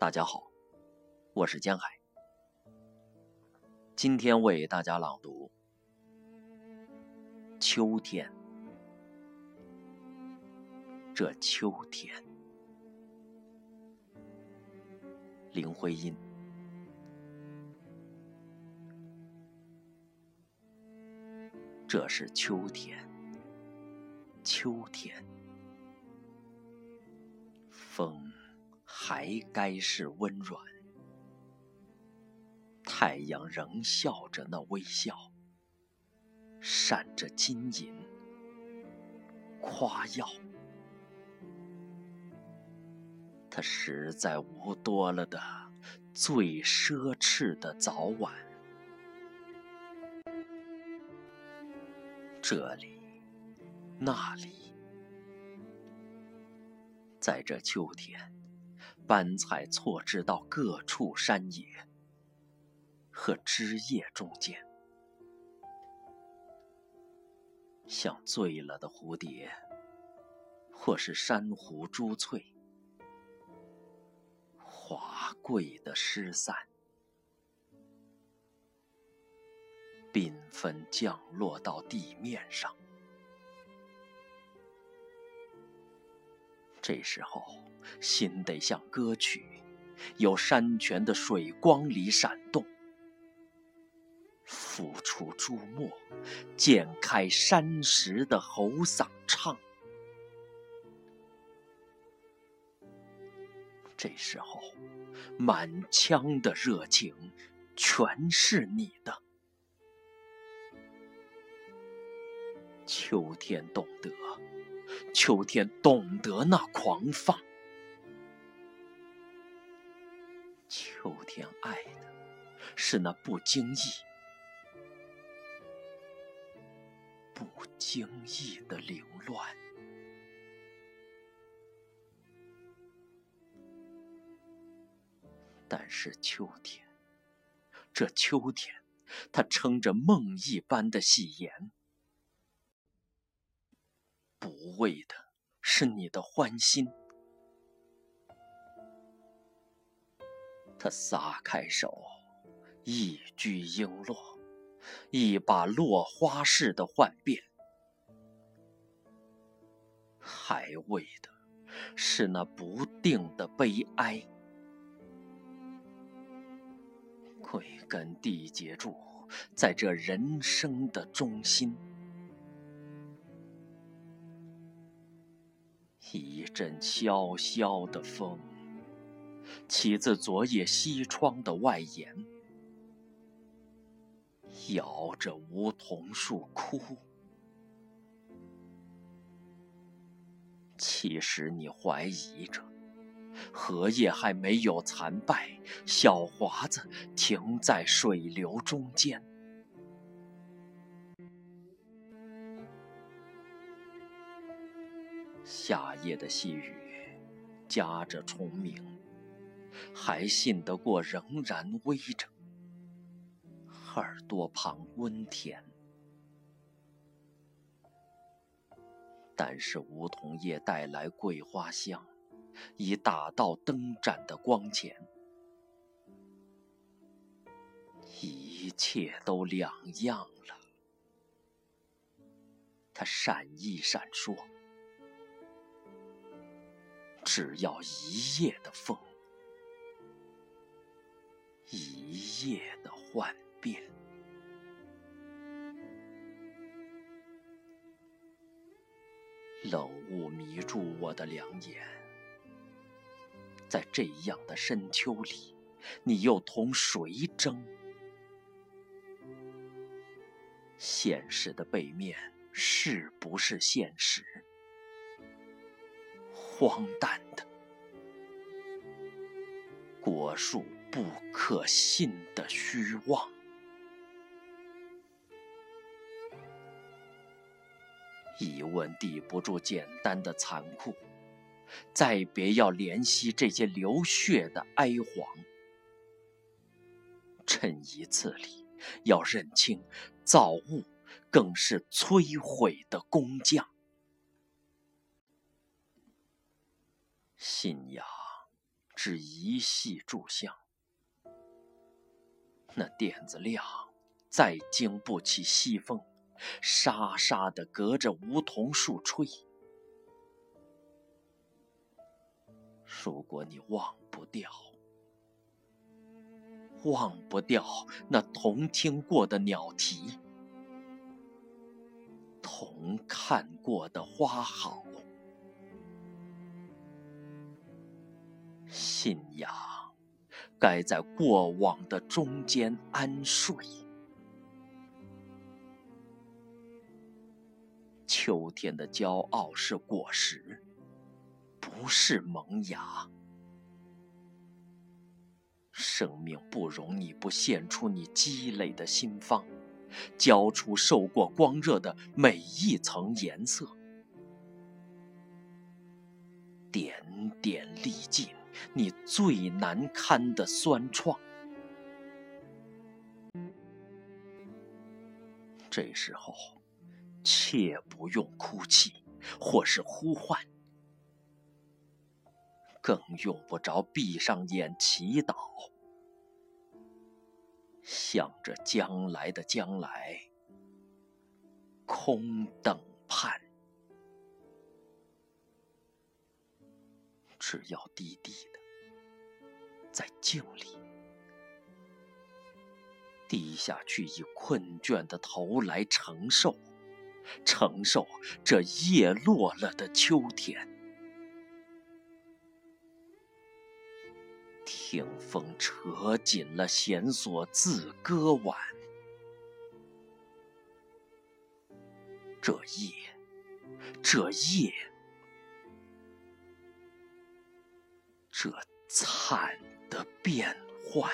大家好，我是江海。今天为大家朗读《秋天》。这秋天，林徽因。这是秋天，秋天，还该是温软，太阳仍笑着那微笑，闪着金银，夸耀。他实在无多了的最奢侈的早晚。这里，那里，在这秋天，斑彩错置到各处山野和枝叶中间，像醉了的蝴蝶，或是珊瑚珠翠，华贵的失散。缤纷降落到地面上。这时候，心得像歌曲，有山泉的水光里闪动，浮出朱墨，溅开山石的喉嗓唱。这时候，满腔的热情，全是你的。秋天懂得，秋天懂得那狂放。秋天爱的是那不经意、不经意的凌乱。但是秋天，这秋天，它撑着梦一般的喜颜。不为的是你的欢心，他撒开手，一掬璎珞，一把落花似的幻变，还为的是那不定的悲哀，归根缔结住在这人生的中心。一阵萧萧的风，起自昨夜西窗的外檐，摇着梧桐树哭。其实你怀疑着，荷叶还没有残败，小华子停在水流中间。夏夜的细雨，夹着虫鸣，还信得过仍然微着，耳朵旁温甜。但是梧桐叶带来桂花香，已打到灯盏的光前，一切都两样了。它闪一闪烁。只要一夜的风，一夜的幻变。冷雾迷住我的两眼，在这样的深秋里，你又同谁争？现实的背面是不是现实？荒诞的果树，不可信的虚妄。疑问抵不住简单的残酷，再别要怜惜这些流血的哀惶。趁一次里，要认清造物更是摧毁的工匠。信仰只一系炷香。那垫子亮，再经不起西风，沙沙的隔着梧桐树吹。如果你忘不掉，忘不掉那同听过的鸟啼，同看过的花好，信仰该在过往的中间安睡。秋天的骄傲是果实。不是萌芽，生命不容你不献出你积累的心方，交出受过光热的每一层颜色，点点历尽你最难堪的酸创。这时候，切不用哭泣，或是呼唤。更用不着闭上眼祈祷，向着将来的将来空等盼。只要低低的在静里低下去，以困倦的头来承受，承受这叶落了的秋天。听风扯紧了弦索，自歌完。这夜，这夜，这惨的变幻。